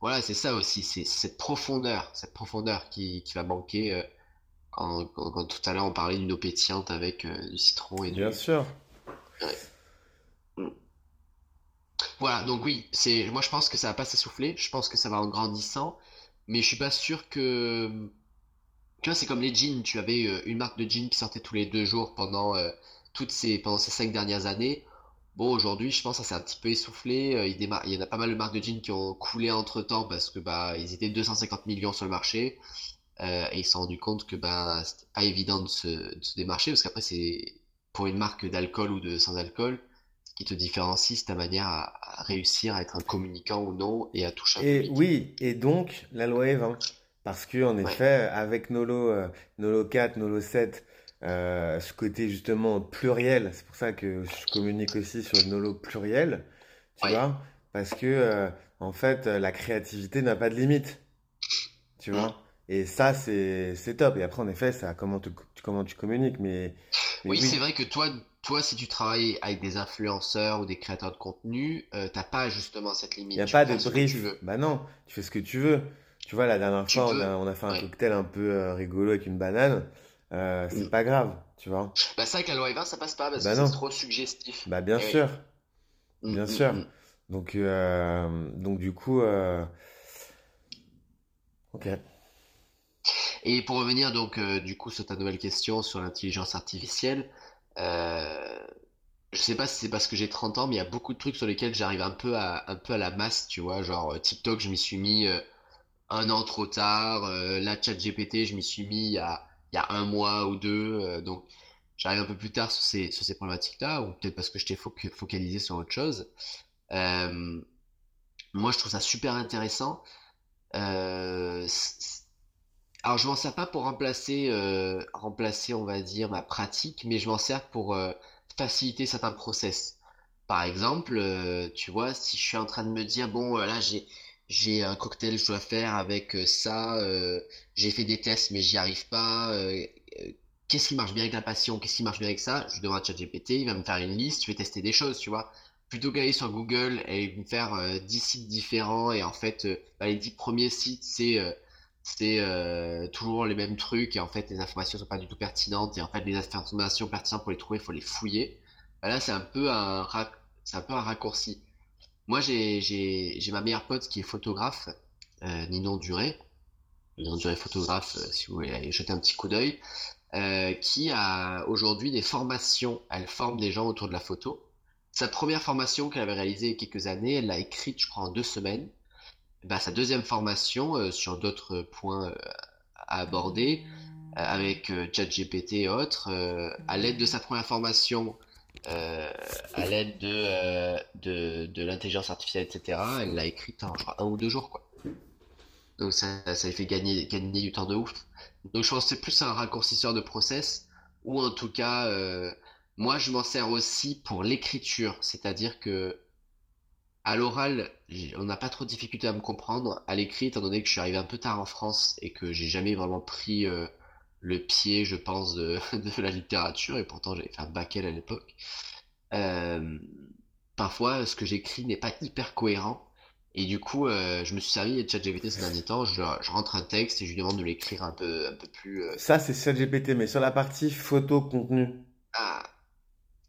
voilà, c'est ça aussi, c'est cette profondeur, cette profondeur qui, qui va manquer euh, quand, quand, tout à l'heure on parlait d'une eau pétillante avec euh, du citron et du. Bien sûr. Voilà, donc oui, c'est, moi je pense que ça va pas s'essouffler, je pense que ça va en grandissant, mais je suis pas sûr que. Tu vois, c'est comme les jeans, tu avais une marque de jeans qui sortait tous les deux jours pendant toutes ces, pendant ces cinq dernières années. Bon, aujourd'hui, je pense que ça s'est un petit peu essoufflé. Euh, il, il, y en a pas mal de marques de jeans qui ont coulé entre temps parce que bah ils étaient 250 millions sur le marché euh, et ils se sont rendus compte que bah c'était pas évident de se, démarcher parce qu'après c'est pour une marque d'alcool ou de sans alcool qui te différencie c'est ta manière à, réussir à être un communicant ou non et à toucher un et oui et donc la loi est 20 parce que en effet avec Nolo euh, Nolo 4 Nolo 7 euh, ce côté justement pluriel. C'est pour ça que je communique aussi sur le Nolo pluriel, tu vois, parce que euh, en fait la créativité n'a pas de limite, tu vois. Et ça c'est c'est top. Et après en effet ça comment tu comment tu communiques, mais, oui, c'est vrai que toi toi si tu travailles avec des influenceurs ou des créateurs de contenu, euh, t'as pas justement cette limite. Il n'y a pas de brief. Bah non, tu fais ce que tu veux. Tu vois, la dernière fois, on a, on a, fait un cocktail un peu rigolo avec une banane. Euh, c'est mm. pas grave, tu vois. Bah ça avec la loi 20 ça passe pas parce bah que c'est trop suggestif. Bah bien sûr, mm, bien mm, sûr. Donc donc du coup, euh... ok. Et pour revenir donc du coup sur ta nouvelle question sur l'intelligence artificielle, euh, je sais pas si c'est parce que j'ai 30 ans, mais il y a beaucoup de trucs sur lesquels j'arrive un peu à, un peu à la masse, tu vois. Genre euh, TikTok, je m'y suis mis euh, un an trop tard. Euh, la ChatGPT, je m'y suis mis il y a, il y a un mois ou deux. euh, donc j'arrive un peu plus tard sur ces, sur ces problématiques-là, ou peut-être parce que je t'ai foc- focalisé sur autre chose. Euh, moi, je trouve ça super intéressant. Alors, je m'en sers pas pour remplacer, remplacer, on va dire, ma pratique, mais je m'en sers pour faciliter certains process. Par exemple, tu vois, si je suis en train de me dire, bon, là, j'ai, j'ai un cocktail je dois faire avec euh, ça, euh, j'ai fait des tests, mais j'y arrive pas, euh, qu'est-ce qui marche bien avec la passion, qu'est-ce qui marche bien avec ça? Je demande à ChatGPT, il va me faire une liste, je vais tester des choses, tu vois. Plutôt qu'aller sur Google et me faire euh, 10 sites différents, et en fait, bah, les 10 premiers sites, c'est c'est toujours les mêmes trucs et en fait les informations sont pas du tout pertinentes et en fait les informations pertinentes pour les trouver il faut les fouiller Bah là c'est un un c'est un peu un raccourci moi j'ai ma meilleure pote qui est photographe euh, Ninon Duré. Ninon Duré photographe euh, si vous voulez aller jeter un petit coup d'œil euh, qui a aujourd'hui des formations. Elle forme des gens autour de la photo. Sa première formation qu'elle avait réalisée il y a quelques années elle l'a écrite je crois en deux semaines. Bah, sa deuxième formation euh, sur d'autres points à aborder avec ChatGPT et autres, à l'aide de sa première formation, euh, à l'aide de, euh, de, de l'intelligence artificielle, etc., elle l'a écrite en un ou deux jours, quoi. Donc ça, ça fait gagner, gagner du temps de ouf. Donc je pense que c'est plus un raccourcisseur de process, ou en tout cas, euh, moi je m'en sers aussi pour l'écriture, c'est-à-dire que à l'oral, on n'a pas trop de difficulté à me comprendre. À l'écrit, étant donné que je suis arrivé un peu tard en France et que j'ai jamais vraiment pris le pied, je pense, de, de la littérature, et pourtant j'avais fait un bac à l'époque, euh, parfois ce que j'écris n'est pas hyper cohérent. Et du coup, euh, je me suis servi de ChatGPT ces derniers temps. Je, je rentre un texte et je lui demande de l'écrire un peu, un peu plus. euh, Ça, c'est ChatGPT, mais sur la partie photo contenu. ah,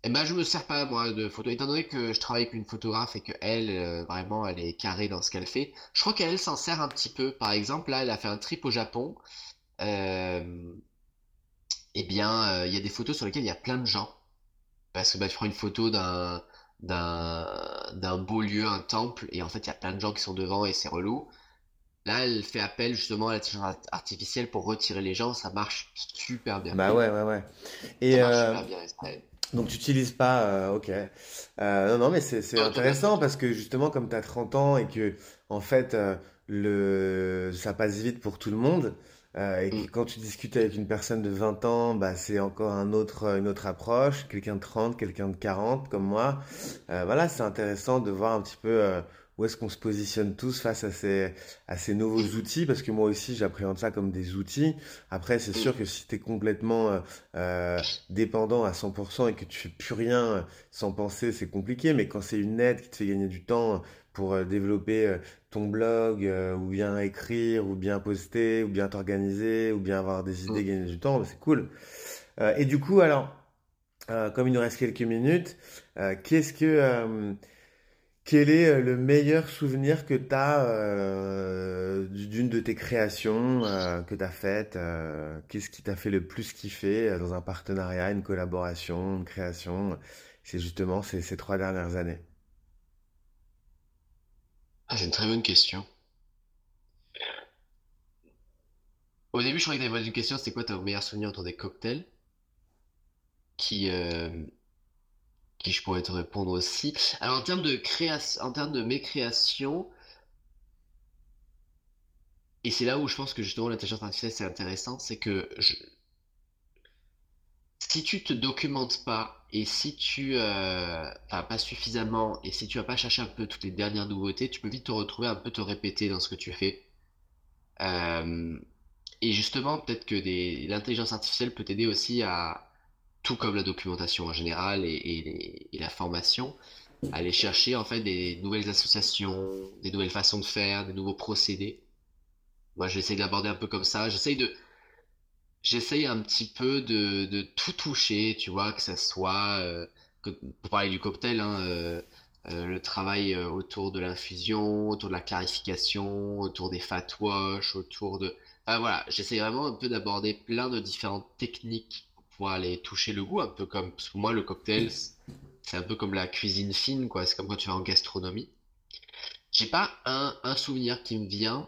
Eh ben, je me sers pas, moi, de photos. Étant donné que je travaille avec une photographe et que elle, euh, vraiment, elle est carrée dans ce qu'elle fait, je crois qu'elle s'en sert un petit peu. Par exemple, là, elle a fait un trip au Japon. Euh, eh bien, euh, il y a des photos sur lesquelles il y a plein de gens. Parce que bah, tu prends une photo d'un d'un d'un beau lieu, un temple, et en fait, il y a plein de gens qui sont devant et c'est relou. Là, elle fait appel justement à l'intelligence art- artificielle pour retirer les gens. Ça marche super bien. Bah ouais, ouais, ouais. Ça marche euh, super bien. Estelle. donc tu n'utilises pas, euh, ok. Euh, non, non, mais c'est intéressant parce que justement, comme tu as 30 ans et que, en fait, le, ça passe vite pour tout le monde, euh, et Mm. quand tu discutes avec une personne de 20 ans, bah, c'est encore un autre, une autre approche, quelqu'un de 30, quelqu'un de 40, comme moi. Euh, voilà, c'est intéressant de voir un petit peu euh, où est-ce qu'on se positionne tous face à ces, à ces nouveaux outils, parce que moi aussi, j'appréhende ça comme des outils. Après, c'est Mm. sûr que si tu es complètement dépendant à 100% et que tu fais plus rien sans penser, c'est compliqué, mais quand c'est une aide qui te fait gagner du temps pour développer ton blog, euh, ou bien écrire, ou bien poster, ou bien t'organiser, ou bien avoir des idées, Mm. gagner du temps, bah, c'est cool. Euh, et du coup, alors, euh, comme il nous reste quelques minutes, qu'est-ce que, quel est le meilleur souvenir que tu as d'une de tes créations que tu as faites? qu'est-ce qui t'a fait le plus kiffer dans un partenariat, une collaboration, une création? C'est justement ces, ces trois dernières années. Ah, c'est une très bonne question. Au début, je croyais que t'avais posé une question, c'est quoi ton meilleur souvenir autour des cocktails? Qui, euh, qui je pourrais te répondre aussi. Alors, en termes de création, en termes de mes créations, et c'est là où je pense que justement l'intelligence artificielle c'est intéressant, c'est que si tu te documentes pas et si tu, euh, pas suffisamment et si tu vas pas chercher un peu toutes les dernières nouveautés, tu peux vite te retrouver un peu te répéter dans ce que tu fais. Euh, et justement, peut-être que l'intelligence artificielle peut t'aider aussi à, tout comme la documentation en général et, et la formation, à aller chercher en fait des nouvelles associations, des nouvelles façons de faire, des nouveaux procédés. Moi, j'essaie de l'aborder un peu comme ça. J'essaie de, j'essaye un petit peu de, de tout toucher, tu vois, que ça soit, euh, que- pour parler du cocktail, hein, euh, euh, le travail euh, autour de l'infusion, autour de la clarification, autour des fat wash, autour de... euh, voilà, j'essaie vraiment un peu d'aborder plein de différentes techniques pour aller toucher le goût, un peu comme, parce que moi, le cocktail, c'est un peu comme la cuisine fine, quoi. C'est comme quand tu vas en gastronomie. J'ai pas un, un souvenir qui me vient.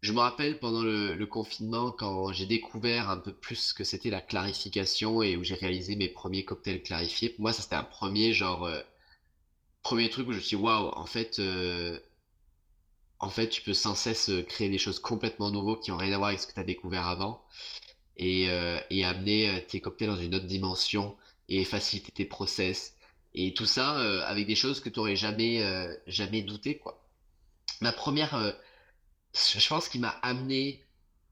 Je me rappelle pendant le, confinement, quand j'ai découvert un peu plus que c'était la clarification et où j'ai réalisé mes premiers cocktails clarifiés. Pour moi, ça c'était un premier genre, euh, premier truc où je me suis dit, waouh, en fait, euh, en fait, tu peux sans cesse euh, créer des choses complètement nouveaux qui n'ont rien à voir avec ce que tu as découvert avant et, et amener tes cocktails dans une autre dimension et faciliter tes process et tout ça avec des choses que tu n'aurais jamais, jamais douté, quoi. Ma première, je pense, qui m'a amené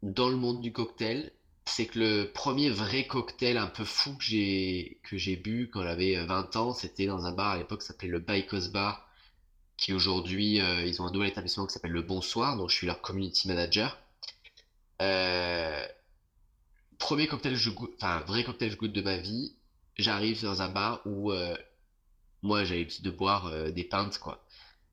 dans le monde du cocktail, c'est que le premier vrai cocktail un peu fou que j'ai que j'ai bu quand j'avais euh, 20 ans, c'était dans un bar à l'époque qui s'appelait le Baikos Bar, qui aujourd'hui, euh, ils ont un nouvel établissement qui s'appelle le Bonsoir, donc je suis leur community manager. Euh, premier cocktail je goûte, enfin vrai cocktail je goûte de ma vie, j'arrive dans un bar où euh, moi j'avais l'habitude de boire euh, des pintes quoi,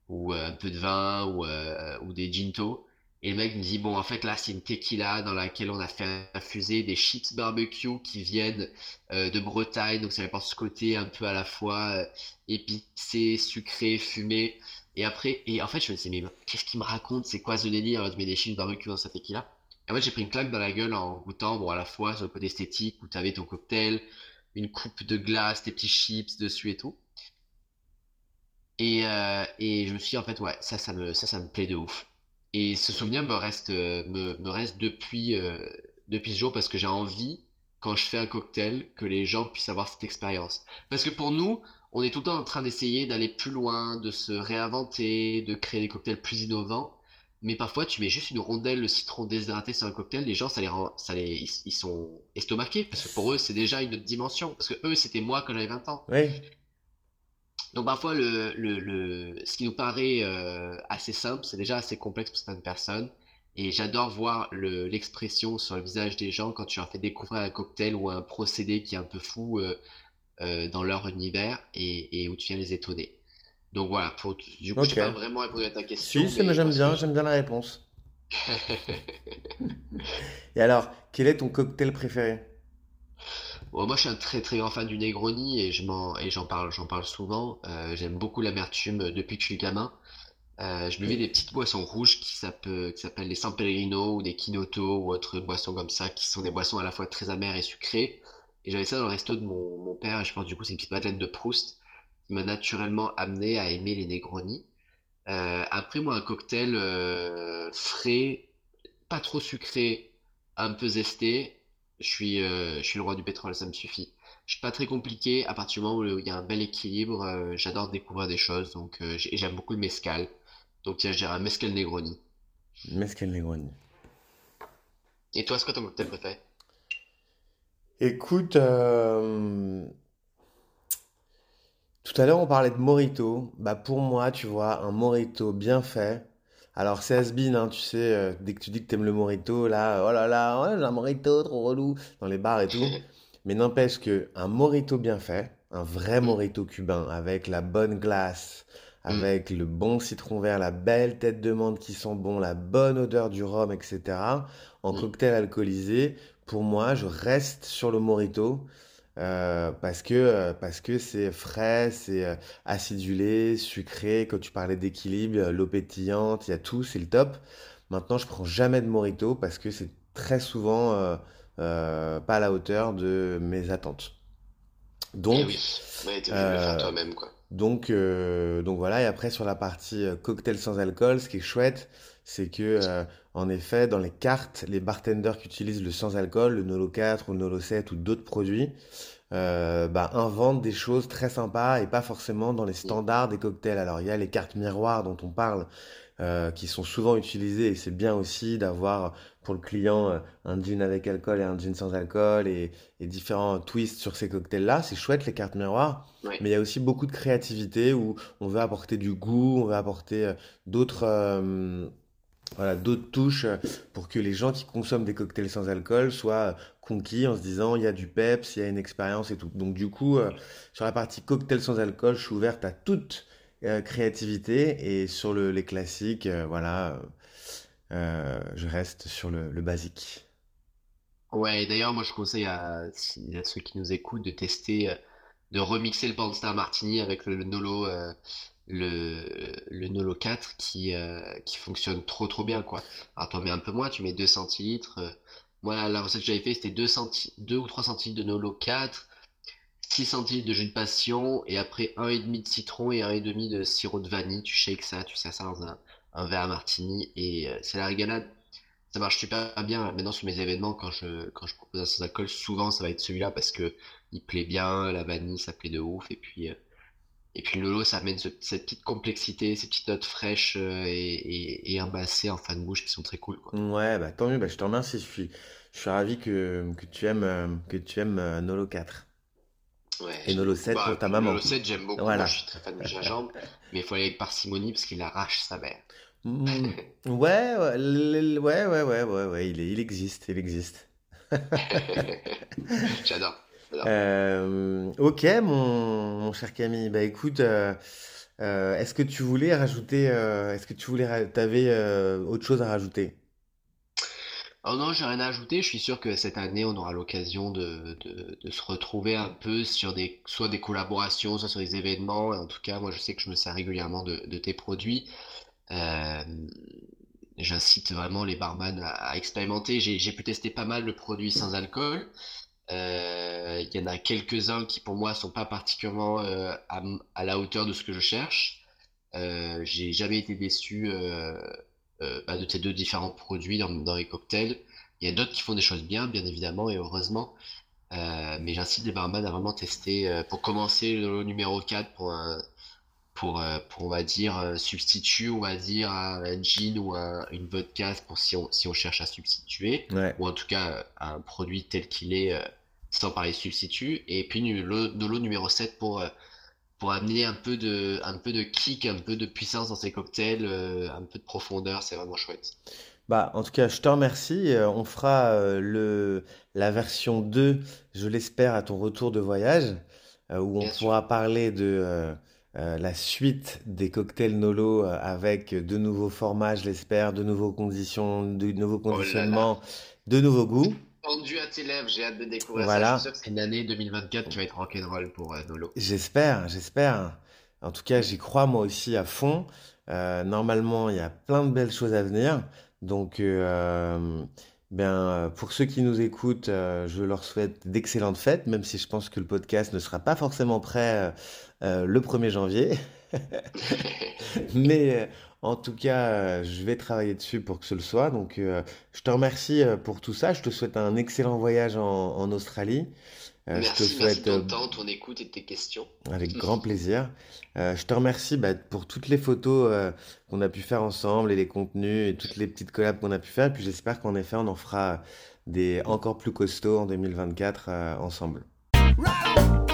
ou euh, un peu de vin ou, euh, ou des ginto. Et le mec me dit bon en fait là c'est une tequila dans laquelle on a fait infuser des chips barbecue qui viennent euh, de Bretagne, donc ça apporte ce côté un peu à la fois euh, épicé, sucré, fumé. Et après, et en fait je me disais mais qu'est-ce qu'il me raconte? C'est quoi ce délire? Tu mets des chips barbecue dans sa tequila. Et en fait j'ai pris une claque dans la gueule en goûtant bon à la fois sur le côté esthétique où tu avais ton cocktail, une coupe de glace, tes petits chips dessus et tout. Et, euh, et je me suis dit, en fait, ouais, ça, ça me, ça, ça me plaît de ouf. Et ce souvenir me reste, euh, me, me reste depuis, euh, depuis ce jour parce que j'ai envie, quand je fais un cocktail, que les gens puissent avoir cette expérience. Parce que pour nous, on est tout le temps en train d'essayer d'aller plus loin, de se réinventer, de créer des cocktails plus innovants. Mais parfois, tu mets juste une rondelle de citron déshydraté sur un cocktail, les gens, ça les ça les, ils sont estomaqués parce que pour eux, c'est déjà une autre dimension. Parce que eux, c'était moi quand j'avais 20 ans. Oui, Donc parfois, le, le, le, ce qui nous paraît euh, assez simple, c'est déjà assez complexe pour certaines personnes. Et j'adore voir le, l'expression sur le visage des gens quand tu leur fais découvrir un cocktail ou un procédé qui est un peu fou euh, euh, dans leur univers et, et où tu viens les étonner. Donc voilà, pour, du coup, je ok. n'ai pas vraiment répondu à ta Si, question, c'est- mais mais j'aime que bien, j'aime bien la réponse. Et alors, quel est ton cocktail préféré? Bon, moi, je suis un très très grand fan du Negroni et je m'en et j'en parle, j'en parle souvent. Euh, j'aime beaucoup l'amertume euh, depuis que je suis gamin. Euh, je buvais des petites boissons rouges qui s'appellent, les San Pellegrino ou des Kinoto ou autres boissons comme ça, qui sont des boissons à la fois très amères et sucrées. Et j'avais ça dans le resto de mon, mon père et je pense du coup c'est une petite Madeleine de Proust qui m'a naturellement amené à aimer les Negroni. Euh, après moi un cocktail euh, frais, pas trop sucré, un peu zesté, je suis, euh, je suis le roi du pétrole, ça me suffit. Je suis pas très compliqué, à partir du moment où il y a un bel équilibre, euh, j'adore découvrir des choses, donc euh, j'aime beaucoup le mezcal. Donc tiens, je dirais un mezcal Negroni. Mescal Negroni. Et toi, c'est quoi ton cocktail préféré? Écoute, tout à l'heure on parlait de Morito. Bah pour moi, tu vois, un Morito bien fait. Alors c'est has-been, hein, tu sais, euh, dès que tu dis que t'aimes le Morito, là, oh là là, j'ai un Morito trop relou dans les bars et tout. Mais n'empêche que un Morito bien fait, un vrai Mm, Morito cubain avec la bonne glace, mm, avec le bon citron vert, la belle tête de menthe qui sent bon, la bonne odeur du rhum, etc. En mm. cocktail alcoolisé, pour moi, je reste sur le Morito euh, parce que euh, parce que c'est frais, c'est euh, acidulé, sucré. Quand tu parlais d'équilibre, l'eau pétillante, il y a tout, c'est le top. Maintenant, je prends jamais de Morito parce que c'est très souvent euh, euh, pas à la hauteur de mes attentes. Eh Donc, oui, ouais, t'es obligé de le faire toi-même, quoi. donc, donc voilà, et après sur la partie cocktail sans alcool, ce qui est chouette, c'est que en effet, dans les cartes, les bartenders qui utilisent le sans alcool, le Nolo 4 ou le Nolo 7 ou d'autres produits, euh, bah, inventent des choses très sympas et pas forcément dans les standards des cocktails. Alors il y a les cartes miroirs dont on parle, euh, qui sont souvent utilisées et c'est bien aussi d'avoir pour le client euh, un gin avec alcool et un gin sans alcool et, et différents twists sur ces cocktails-là. C'est chouette les cartes miroirs. Mais il y a aussi beaucoup de créativité où on veut apporter du goût, on veut apporter d'autres euh, voilà, d'autres touches euh, pour que les gens qui consomment des cocktails sans alcool soient conquis en se disant il y a du peps, il y a une expérience et tout. Donc du coup, euh, sur la partie cocktail sans alcool, je suis ouverte à toute euh, créativité et sur le- les classiques, voilà, je reste sur le, basique. Ouais, d'ailleurs, moi je conseille à, ceux qui nous écoutent de tester, de remixer le Panstar Martini avec le, le Nolo, le, le Nolo 4 qui, euh, qui fonctionne trop trop bien quoi. Alors t'en mets un peu moins, tu mets 2 centilitres. euh, moi la recette que j'avais fait c'était 2 centi 2 ou 3 centilitres de Nolo 4, 6 centilitres de jus de passion et après un et demi de citron et un et demi de sirop de vanille. Tu shakes ça, tu sers ça dans un, verre martini et euh, c'est la régalade. Ça marche super bien. Maintenant, sur mes événements, quand je, quand je propose un sans alcool, souvent ça va être celui-là parce que il plaît bien, la vanille, ça plaît de ouf. Et puis, et puis le Lolo, ça amène ce- cette petite complexité, ces petites notes fraîches euh, et, et, en fin de bouche qui sont très cool, quoi. Ouais, bah tant mieux, bah, je te remercie. Je suis, je suis ravi que, que tu aimes, euh, que tu aimes euh, Nolo 4 Ouais, et Nolo beaucoup. 7 pour Bah, ta le maman. Lolo 7, j'aime beaucoup. Moi, je Voilà. suis très fan du gingembre, mais il faut aller avec parcimonie parce qu'il arrache sa mère. Mm, ouais, ouais, l- ouais, ouais, ouais, ouais, ouais, il est- il existe, il existe. J'adore. Euh, ok, mon, mon cher Camille. Bah écoute, euh, euh, est-ce que tu voulais rajouter, est-ce que tu voulais, t'avais autre chose à rajouter? Oh non, j'ai rien à ajouter. Je suis sûr que cette année, on aura l'occasion de, de, de se retrouver un peu sur des, soit des collaborations, soit sur des événements. En tout cas, moi, je sais que je me sers régulièrement de, de tes produits. Euh, j'incite vraiment les barman à, à expérimenter. J'ai, j'ai pu tester pas mal de produits sans alcool. Euh, Il y en a quelques-uns qui, pour moi, sont pas particulièrement euh, à, la hauteur de ce que je cherche. Euh, j'ai jamais été déçu bah, de tes deux différents produits dans, dans les cocktails. Il y a d'autres qui font des choses bien, bien évidemment, et heureusement. Mais j'incite les barman à vraiment tester, pour commencer, le numéro 4 pour un, pour, euh, pour, on va dire, un substitut, on va dire, à un gin ou un- une vodka pour si on, si on cherche à substituer, Ouais. ou en tout cas euh, un produit tel qu'il est, euh, sans parler de substitut. Et puis de l'eau numéro 7 pour, euh, pour amener un peu de, un peu de kick, un peu de puissance dans ces cocktails, euh, un peu de profondeur, c'est vraiment chouette. Bah, en tout cas, je te remercie. Euh, on fera euh, le, la version 2, je l'espère, à ton retour de voyage, euh, où on Bien sûr. pourra parler de euh, euh, la suite des cocktails Nolo euh, avec de nouveaux formats, je l'espère, de nouveaux conditions, de nouveaux Oh là là. conditionnements, de nouveaux goûts. Pendu à tes lèvres, j'ai hâte de découvrir ça. Voilà. que c'est une année 2024 qui va être rock'n'roll pour euh, Nolo. J'espère, j'espère. En tout cas, j'y crois moi aussi à fond. Euh, normalement, il y a plein de belles choses à venir. Donc, ben, euh, pour ceux qui nous écoutent, euh, je leur souhaite d'excellentes fêtes, même si je pense que le podcast ne sera pas forcément prêt euh, le 1er janvier. Mais euh, en tout cas, je vais travailler dessus pour que ce le soit. Donc, euh, je te remercie pour tout ça. Je te souhaite un excellent voyage en, en Australie. Euh, je te Merci, merci de souhaite euh, ton temps, ton écoute et tes questions. avec grand plaisir. Euh, je te remercie bah, pour toutes les photos euh, qu'on a pu faire ensemble et les contenus et toutes les petites collabs qu'on a pu faire. Et puis j'espère qu'en effet, on en fera des encore plus costauds en 2024 euh, ensemble. Right.